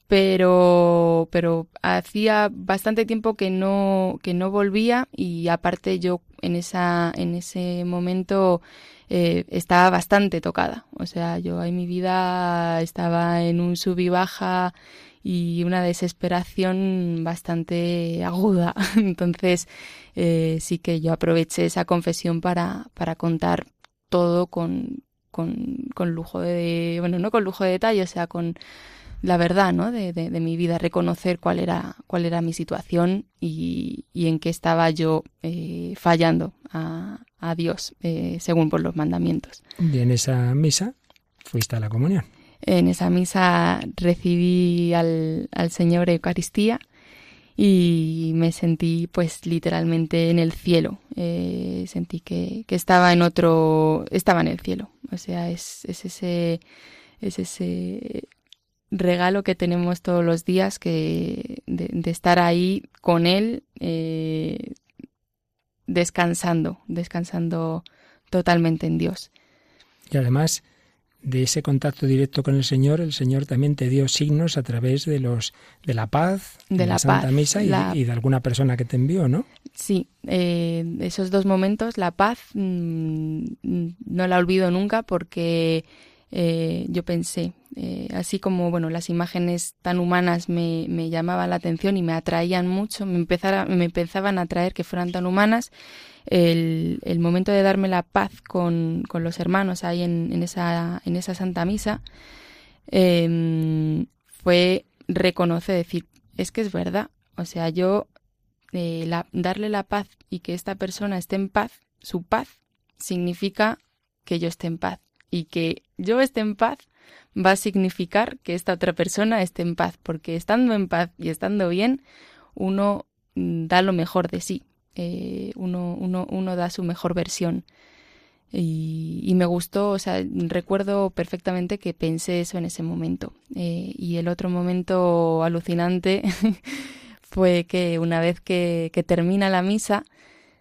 pero, pero hacía bastante tiempo que no, que no volvía y aparte yo en, esa, en ese momento eh, estaba bastante tocada. O sea, yo en mi vida estaba en un sub y baja y una desesperación bastante aguda. Entonces, eh, sí que yo aproveché esa confesión para, para contar todo con, con, con lujo de, bueno, no con lujo de detalle, o sea, con, la verdad ¿no? de, de, mi vida, reconocer cuál era, cuál era mi situación y, y en qué estaba yo eh, fallando a, a Dios, eh, según por los mandamientos. Y en esa misa fuiste a la comunión. En esa misa recibí al, al Señor Eucaristía y me sentí pues literalmente en el cielo. Eh, sentí que, que, estaba en otro, estaba en el cielo. O sea, es, es ese, es ese regalo que tenemos todos los días que de, estar ahí con él eh, descansando, descansando totalmente en Dios. Y además de ese contacto directo con el Señor, el Señor también te dio signos a través de los de la paz, de, la, Santa Misa y, de alguna persona que te envió, ¿no? Sí, eh, esos dos momentos, la paz mm, no la olvido nunca porque eh, yo pensé, eh, así como bueno, las imágenes tan humanas me, me, llamaban la atención y me atraían mucho, me, empezara, me empezaban a atraer que fueran tan humanas, el, el momento de darme la paz con, con los hermanos ahí en, en, esa, en esa Santa Misa em, fue reconocer, decir, es que es verdad, o sea, yo eh, la, darle la paz y que esta persona esté en paz, su paz significa que yo esté en paz y que yo esté en paz va a significar que esta otra persona esté en paz, porque estando en paz y estando bien, uno mm, da lo mejor de sí, eh, uno, uno, uno, da su mejor versión. Y, me gustó, o sea, recuerdo perfectamente que pensé eso en ese momento. Eh, y el otro momento alucinante fue que una vez que, que termina la misa,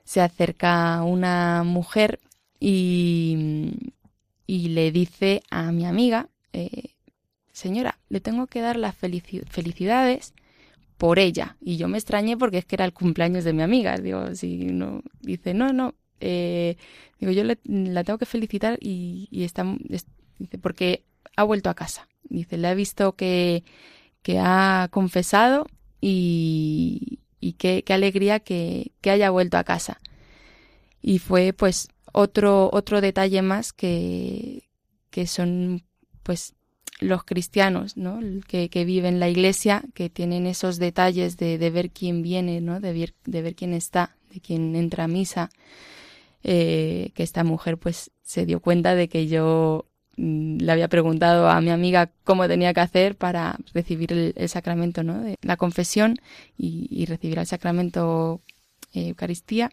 se acerca una mujer y, y le dice a mi amiga, eh, señora, le tengo que dar las felicidades por ella. Y yo me extrañé porque es que era el cumpleaños de mi amiga. Digo, si no, dice, no, no, eh, digo, yo la tengo que felicitar y, está, dice, porque ha vuelto a casa. Dice, le ha visto que, que ha confesado y, y qué, qué alegría que, que haya vuelto a casa. Y fue pues otro, otro detalle más que, que son pues los cristianos, ¿no? Que, que viven la iglesia, que tienen esos detalles de, de ver quién viene, ¿no? De ver, de ver quién está, de quién entra a misa. Eh, que esta mujer pues se dio cuenta de que yo mm, le había preguntado a mi amiga cómo tenía que hacer para recibir el, sacramento, ¿no? De la confesión y, y recibir el sacramento eh, Eucaristía.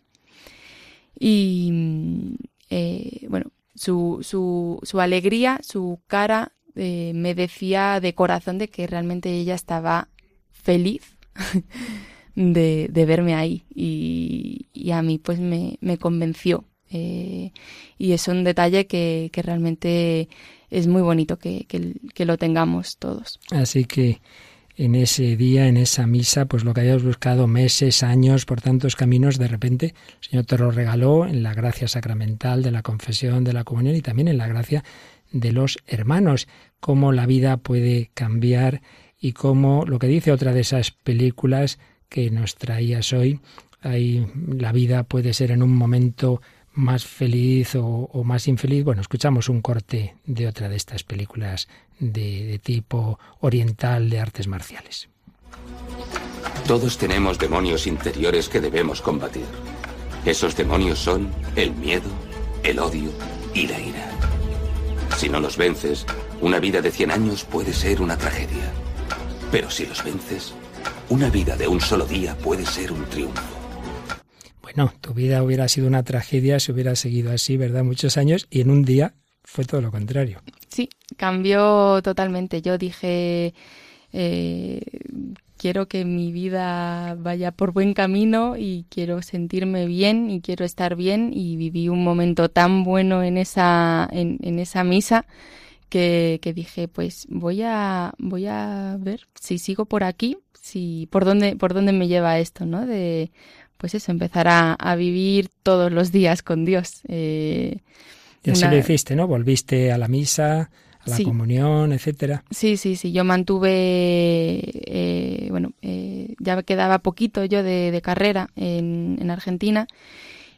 Y eh, bueno, su, su, su, alegría, su cara eh, me decía de corazón de que realmente ella estaba feliz de, de verme ahí y, y, a mí pues me, me convenció. Eh, y es un detalle que, que realmente es muy bonito que, que lo tengamos todos. Así que en ese día, en esa misa, pues lo que hayas buscado meses, años, por tantos caminos, de repente el Señor te lo regaló en la gracia sacramental de la confesión, de la comunión y también en la gracia de los hermanos, cómo la vida puede cambiar y cómo lo que dice otra de esas películas que nos traías hoy, ahí la vida puede ser en un momento más feliz o, más infeliz. Bueno, escuchamos un corte de otra de estas películas de, de tipo oriental de artes marciales. Todos tenemos demonios interiores que debemos combatir. Esos demonios son el miedo, el odio y la ira. Si no los vences, una vida de 100 años puede ser una tragedia. Pero si los vences, una vida de un solo día puede ser un triunfo. Bueno, tu vida hubiera sido una tragedia si hubiera seguido así, ¿verdad? Muchos años y en un día fue todo lo contrario. Sí, cambió totalmente. Yo dije, eh, quiero que mi vida vaya por buen camino y quiero sentirme bien y quiero estar bien y viví un momento tan bueno en esa, en, en esa misa que, que, dije, pues voy a, voy a ver si sigo por aquí, si, por dónde, por dónde me lleva esto, ¿no? De, pues eso, empezar a, vivir todos los días con Dios. Eh, y así lo hiciste, ¿no? Volviste a la misa, a la comunión, etcétera. Sí, sí, sí. Yo mantuve, eh, bueno, eh, ya quedaba poquito yo de, carrera en, en Argentina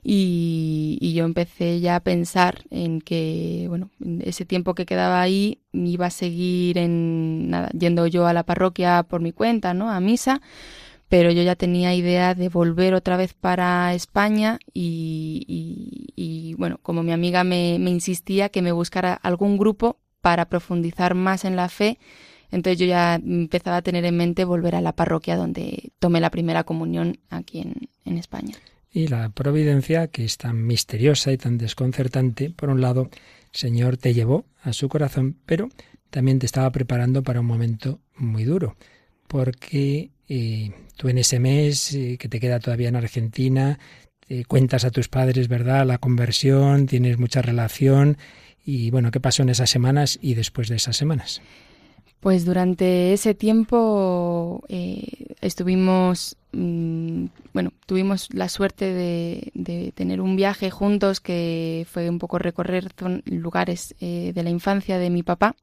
y, y, yo empecé ya a pensar en que, bueno, ese tiempo que quedaba ahí iba a seguir en nada, yendo yo a la parroquia por mi cuenta, ¿no? A misa pero yo ya tenía idea de volver otra vez para España y, bueno, como mi amiga me, insistía que me buscara algún grupo para profundizar más en la fe, entonces yo ya empezaba a tener en mente volver a la parroquia donde tomé la primera comunión aquí en, en España. Y la providencia, que es tan misteriosa y tan desconcertante, por un lado, Señor te llevó a su corazón, pero también te estaba preparando para un momento muy duro, porque eh, tú en ese mes eh, que te queda todavía en Argentina, cuentas a tus padres, ¿verdad?, la conversión, tienes mucha relación. Y bueno, ¿qué pasó en esas semanas y después de esas semanas? Pues durante ese tiempo eh, estuvimos, mm, bueno, tuvimos la suerte de, tener un viaje juntos que fue un poco recorrer lugares de la infancia de mi papá.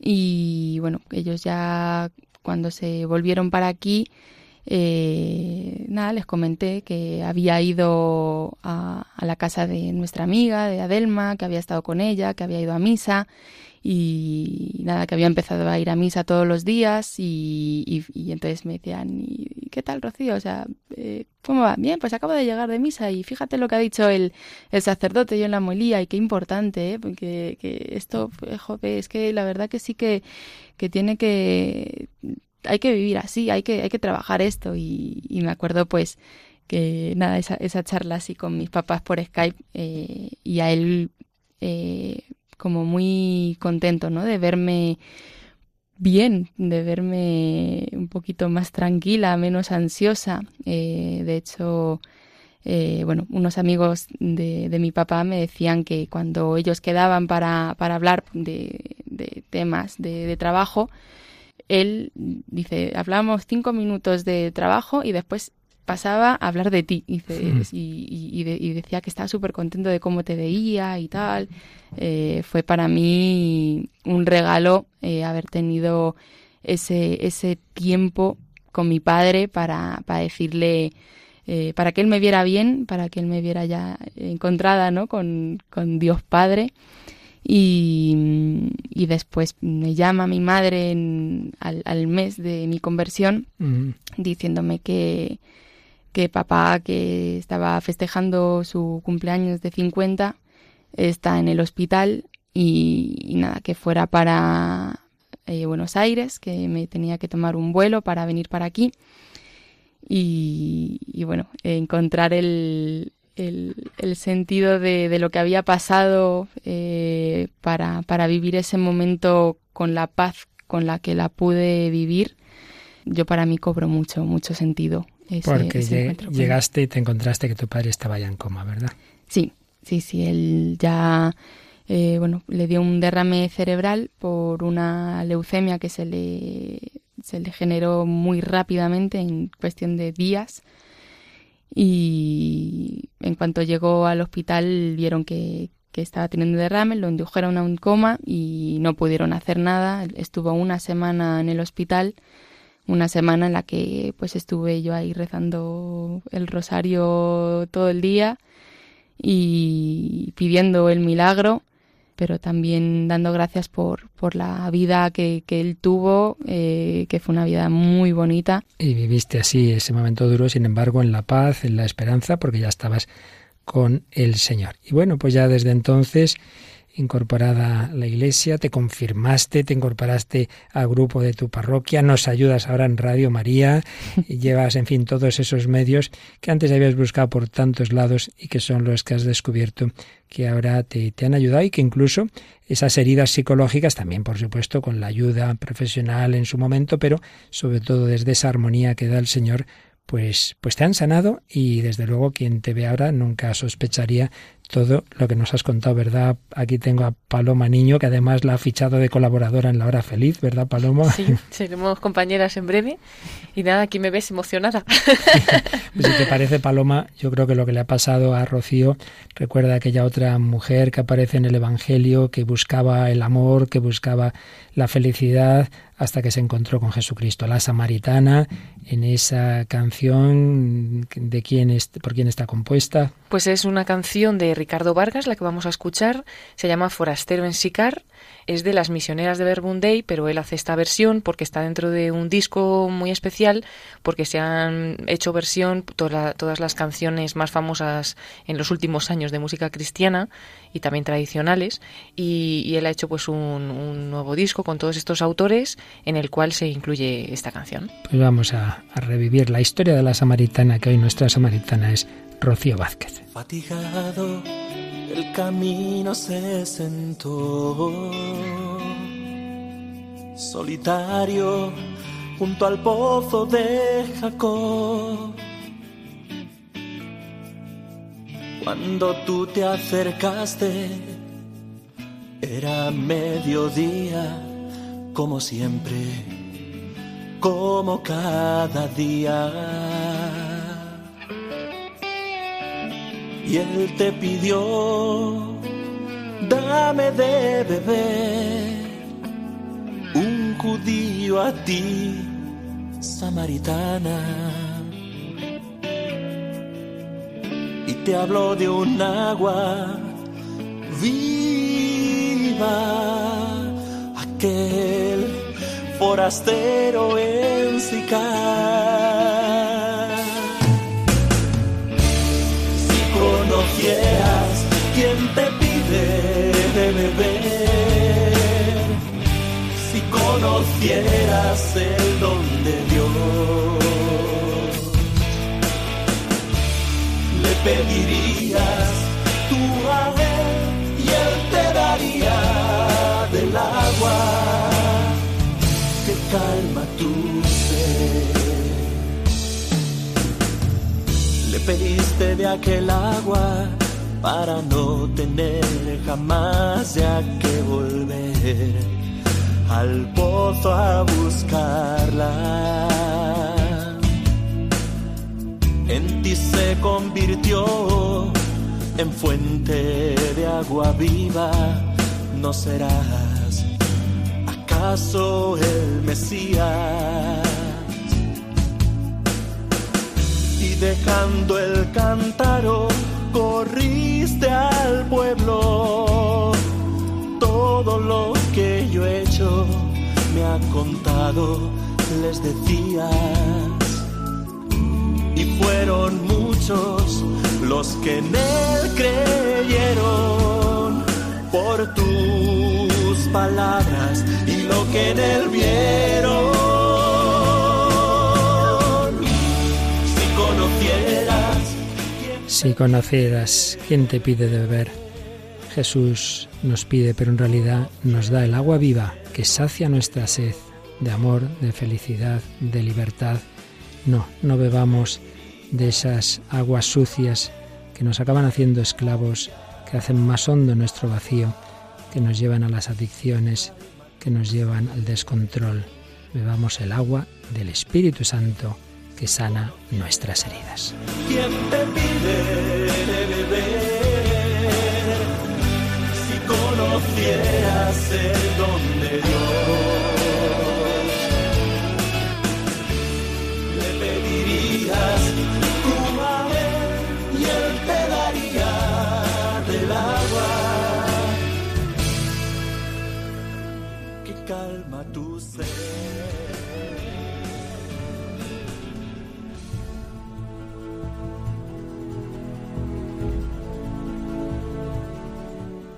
Y bueno, ellos ya cuando se volvieron para aquí, eh, nada, les comenté que había ido a, la casa de nuestra amiga, de Adelma, que había estado con ella, que había ido a misa y nada, que había empezado a ir a misa todos los días y, entonces me decían, ¿y qué tal, Rocío? O sea, eh, ¿cómo va? Bien, pues acabo de llegar de misa y fíjate lo que ha dicho el, el sacerdote yo en la molía y qué importante, ¿eh? Porque que esto, joder, es que la verdad que sí que, que tiene que hay que vivir así, hay que, hay que trabajar esto. Y, me acuerdo pues que nada, esa, esa charla así con mis papás por Skype eh, y a él eh, como muy contento, ¿no? De verme bien, de verme un poquito más tranquila, menos ansiosa. Eh, de hecho, bueno, unos amigos de, mi papá me decían que cuando ellos quedaban para, hablar de, de temas de, de trabajo, él dice, hablamos cinco minutos de trabajo y después pasaba a hablar de ti y, y, decía que estaba súper contento de cómo te veía y tal. Eh, fue para mí un regalo eh, haber tenido ese, ese tiempo con mi padre para, para decirle, eh, para que él me viera bien, para que él me viera ya encontrada ¿no? con, con Dios Padre. Y, y, después me llama mi madre al, al, mes de mi conversión diciéndome que, que papá, que estaba festejando su cumpleaños de 50, está en el hospital y, nada, que fuera para eh, Buenos Aires, que me tenía que tomar un vuelo para venir para aquí. Y, bueno, encontrar el, el, sentido de, lo que había pasado eh, para, para vivir ese momento con la paz con la que la pude vivir, yo para mí cobro mucho, mucho sentido. Porque llegaste y te encontraste que tu padre estaba ya en coma, ¿verdad? Sí, sí, sí, él ya, eh, bueno, le dio un derrame cerebral por una leucemia que se le, se le generó muy rápidamente, en cuestión de días y en cuanto llegó al hospital vieron que, estaba teniendo derrame, lo indujeron a un coma y no pudieron hacer nada. Estuvo una semana en el hospital, una semana en la que pues estuve yo ahí rezando el rosario todo el día y pidiendo el milagro pero también dando gracias por, por la vida que, que él tuvo, eh, que fue una vida muy bonita. Y viviste así ese momento duro, sin embargo, en la paz, en la esperanza, porque ya estabas con el Señor. Y bueno, pues ya desde entonces incorporada a la iglesia, te confirmaste, te incorporaste al grupo de tu parroquia, nos ayudas ahora en Radio María, y llevas, en fin, todos esos medios que antes habías buscado por tantos lados y que son los que has descubierto que ahora te, te han ayudado y que incluso esas heridas psicológicas, también por supuesto con la ayuda profesional en su momento, pero sobre todo desde esa armonía que da el Señor, pues, pues te han sanado y desde luego quien te ve ahora nunca sospecharía todo lo que nos has contado, ¿verdad? Aquí tengo a Paloma Niño, que además la ha fichado de colaboradora en La Hora Feliz, ¿verdad, Paloma? Sí, seremos compañeras en breve. Y nada, aquí me ves emocionada. pues si te parece, Paloma, yo creo que lo que le ha pasado a Rocío, recuerda aquella otra mujer que aparece en el Evangelio, que buscaba el amor, que buscaba la felicidad, hasta que se encontró con Jesucristo. La samaritana, en esa canción, ¿de quién es, ¿por quién está compuesta? Pues es una canción de Ricardo Vargas, la que vamos a escuchar, se llama Forastero en Sicar, es de las misioneras de Verbunday, pero él hace esta versión porque está dentro de un disco muy especial, porque se han hecho versión todas las canciones más famosas en los últimos años de música cristiana y también tradicionales, y, él ha hecho pues un, nuevo disco con todos estos autores en el cual se incluye esta canción. Pues vamos a, a revivir la historia de la samaritana, que hoy nuestra samaritana es Rocío Vázquez. el camino se sentó solitario junto al pozo de Jacob. Cuando tú te acercaste, era mediodía, como siempre, como cada día. Y él te pidió, dame de beber, un judío a ti, samaritana te habló de un agua viva, aquel forastero en Sicar. Conocieras el don de Dios. Pedirías tú a él y él te daría del agua. Que calma tu ser. Le pediste de aquel agua para no tener jamás ya que volver al pozo a buscarla en ti se convirtió en fuente de agua viva, no serás acaso el Mesías. Y dejando el cántaro, corriste al pueblo. Todo lo me ha contado, les decías y fueron muchos los que en él creyeron por tus palabras y lo que en él vieron. Si conocieras, si conocieras quién te pide de beber. Jesús nos pide, pero en realidad nos da el agua viva que sacia nuestra sed de amor, de felicidad, de libertad. No, no bebamos de esas aguas sucias que nos acaban haciendo esclavos, que hacen más hondo nuestro vacío, que nos llevan a las adicciones, que nos llevan al descontrol. Bebamos el agua del Espíritu Santo que sana nuestras heridas. ¿Quién te pide conocieras el don de Dios.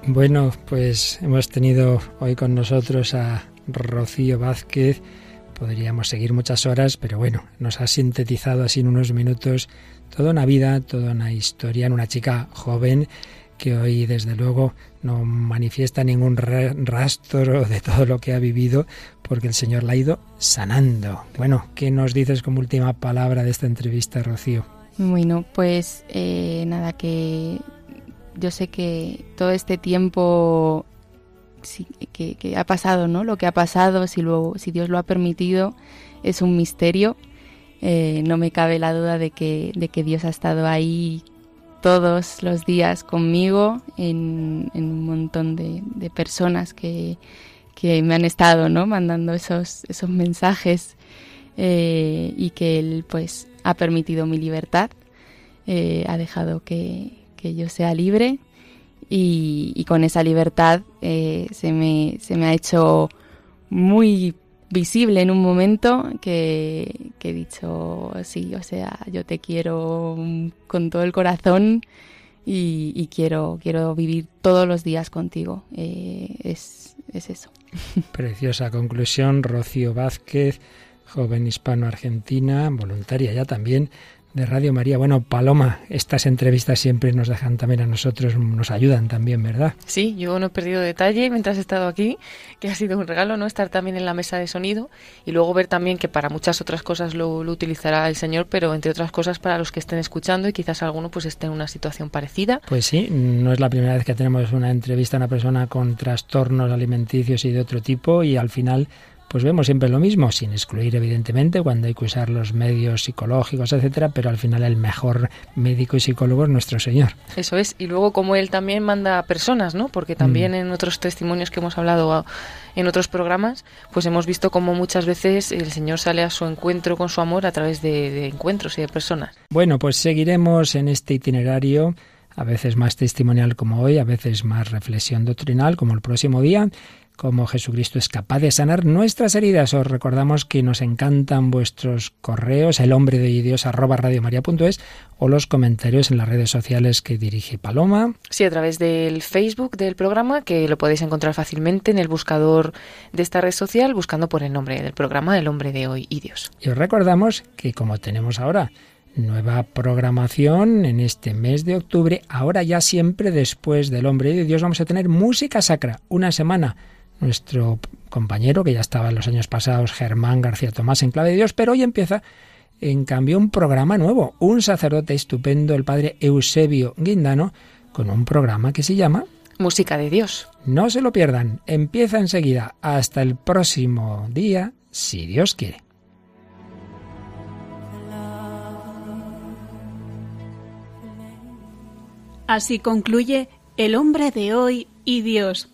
Bueno, pues hemos tenido hoy con nosotros a Rocío Vázquez. Podríamos seguir muchas horas, pero bueno, nos ha sintetizado así en unos minutos toda una vida, toda una historia en una chica joven que hoy desde luego no manifiesta ningún rastro de todo lo que ha vivido porque el Señor la ha ido sanando. Bueno, ¿qué nos dices como última palabra de esta entrevista, Rocío? Bueno, pues eh, nada, que yo sé que todo este tiempo que, ha pasado, ¿no? Lo que ha pasado, si, luego, si Dios lo ha permitido, es un misterio. Eh, no me cabe la duda de que, de que Dios ha estado ahí todos los días conmigo en, un montón de, personas que, me han estado ¿no? mandando esos, esos mensajes eh, y que Él pues ha permitido mi libertad, eh, ha dejado que, yo sea libre y, con esa libertad eh, se, me, se me ha hecho muy visible en un momento que, he dicho, sí, o sea, yo te quiero con todo el corazón y, quiero, quiero vivir todos los días contigo. Eh, es, es eso. Preciosa conclusión, Rocío Vázquez, joven hispano-argentina, voluntaria ya también de Radio María. Bueno, Paloma, estas entrevistas siempre nos dejan también a nosotros, nos ayudan también, ¿verdad? Sí, yo no he perdido detalle mientras he estado aquí, que ha sido un regalo, ¿no? Estar también en la mesa de sonido y luego ver también que para muchas otras cosas lo, utilizará el Señor, pero entre otras cosas para los que estén escuchando y quizás alguno pues esté en una situación parecida. Pues sí, no es la primera vez que tenemos una entrevista a una persona con trastornos alimenticios y de otro tipo y al final pues vemos siempre lo mismo, sin excluir evidentemente cuando hay que usar los medios psicológicos, etcétera, pero al final el mejor médico y psicólogo es nuestro Señor. Eso es, y luego como él también manda a personas, ¿no? Porque también mm. en otros testimonios que hemos hablado en otros programas, pues hemos visto como muchas veces el Señor sale a su encuentro con su amor a través de, de encuentros y de personas. Bueno, pues seguiremos en este itinerario a veces más testimonial como hoy, a veces más reflexión doctrinal como el próximo día cómo Jesucristo es capaz de sanar nuestras heridas. Os recordamos que nos encantan vuestros correos, el hombre de Dios arroba radiomaria.es o los comentarios en las redes sociales que dirige Paloma. Sí, a través del Facebook del programa, que lo podéis encontrar fácilmente en el buscador de esta red social, buscando por el nombre del programa, El hombre de hoy y Dios. Y os recordamos que como tenemos ahora nueva programación en este mes de octubre, ahora ya siempre después del hombre de Dios vamos a tener música sacra, una semana nuestro compañero, que ya estaba en los años pasados, Germán García Tomás, en clave de Dios, pero hoy empieza, en cambio, un programa nuevo, un sacerdote estupendo, el padre Eusebio Guindano, con un programa que se llama Música de Dios. No se lo pierdan, empieza enseguida, hasta el próximo día, si Dios quiere. Así concluye El hombre de hoy y Dios